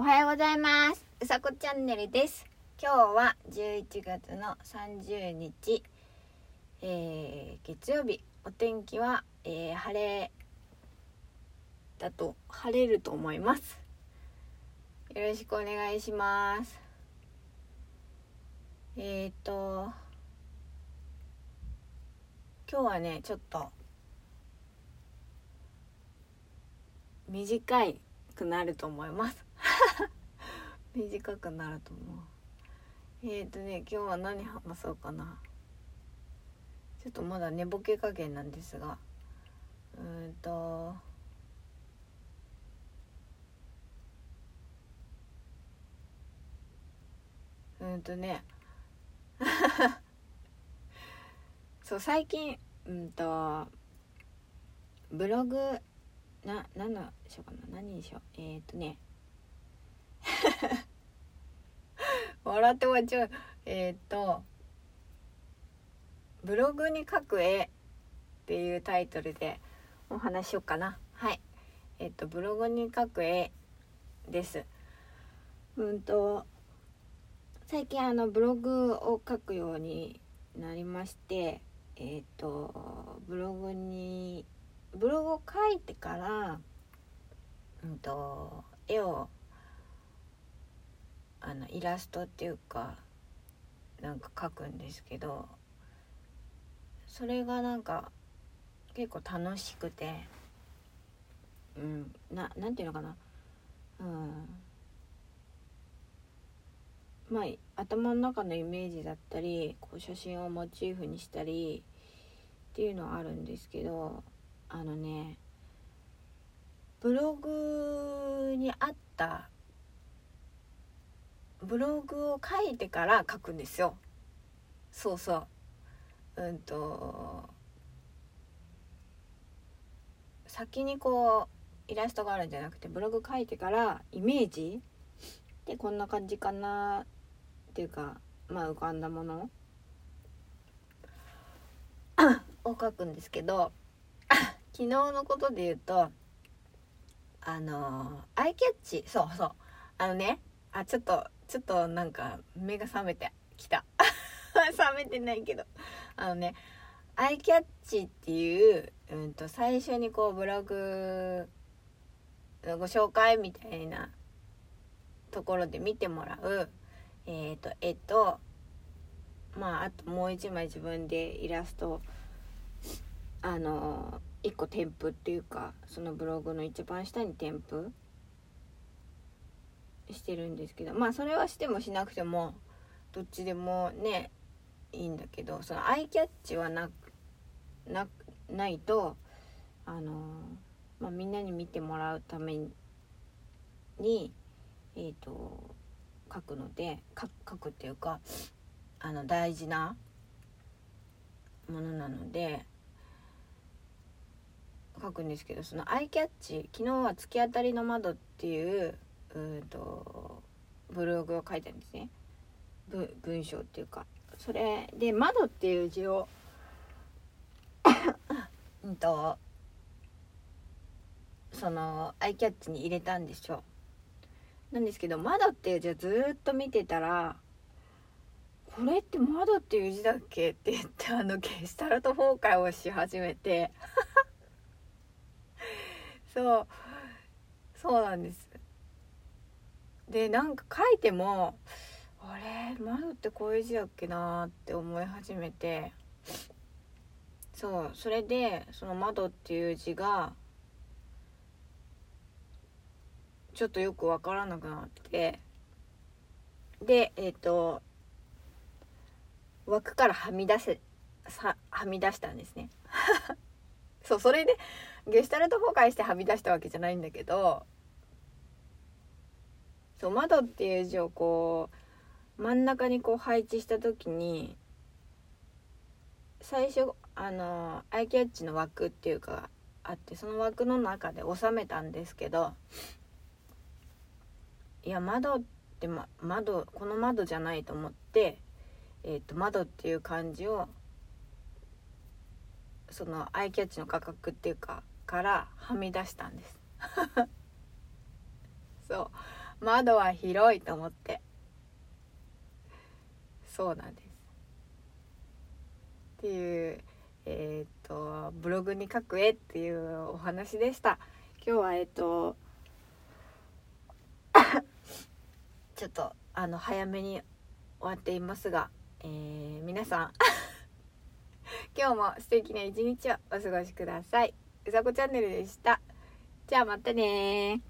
おはようございます。うさこチャンネルです。今日は11月の30日、えー、月曜日。お天気は、えー、晴れだと晴れると思います。よろしくお願いします。えっ、ー、と今日はねちょっと短いくなると思います。短くなると思う。えっ、ー、とね今日は何話そうかな。ちょっとまだ寝ぼけ加減なんですが。うんと。うんとね。そう最近うんとブログな何のしようかな？何にしよう？えっ、ー、とね。笑って終わっちゃう。えっ、とブログに書く絵っていうタイトルでお話ししようかな。はい。えっ、とブログに書く絵です。うんと最近あのブログを書くようになりましてえっ、とブログにブログを書いてからうんと絵をあのイラストっていうかなんか描くんですけどそれがなんか結構楽しくてうんななんていうのかなうんまあ頭の中のイメージだったりこう写真をモチーフにしたりっていうのはあるんですけどあのねブログにあったブログを書いてから書くんですよ。そうそう。うんと先にこうイラストがあるんじゃなくてブログ書いてからイメージ。でこんな感じかなっていうかまあ浮かんだもの。を書くんですけど 昨日のことで言うとあのアイキャッチ。そうそう。あのねあちょっとちょっとなんか目が覚めてきた。覚めてないけど。あのねアイキャッチっていう、うんと、最初にこうブログのご紹介みたいなところで見てもらうえっ、ー、と絵とまああともう一枚自分でイラストあの一個添付っていうかそのブログの一番下に添付してるんですけどまあそれはしてもしなくてもどっちでもねいいんだけどそのアイキャッチはななないとあのまあ、みんなに見てもらうためにえっ、ー、と書くので書くっていうかあの大事なものなので書くんですけどそのアイキャッチ昨日は「突き当たりの窓」っていううとブログを書いたんですね。文章っていうか。それで「窓」っていう字を うんとそのアイキャッチに入れたんでしょなんですけど「窓」っていう字をずっと見てたら「これって窓っていう字だっけ?」って言ってあのゲスタルト崩壊をし始めて。そう。そうなんです。でなんか書いてもあれ窓ってこういう字だっけなって思い始めて。そうそれでその窓っていう字がちょっとよくわからなくなって。でえっ、ー、と枠からはみ出せさはみ出したんですね。そうそれでゲシュタルト崩壊してはみ出したわけじゃないんだけどそう窓っていう字をこう真ん中にこう配置した時に最初あのアイキャッチの枠っていうかあってその枠の中で収めたんですけどいや窓って、ま、窓この窓じゃないと思って、えーと窓っていう漢字をそのアイキャッチの価格っていうかからはみ出したんです。そう。窓は広いと思ってそうなんですっていうえっ、とブログに書く絵っていうお話でした今日はえっ、と ちょっとあの早めに終わっていますが、えー、皆さん 今日も素敵な一日をお過ごしください。うさこチャンネルでした。じゃあまたね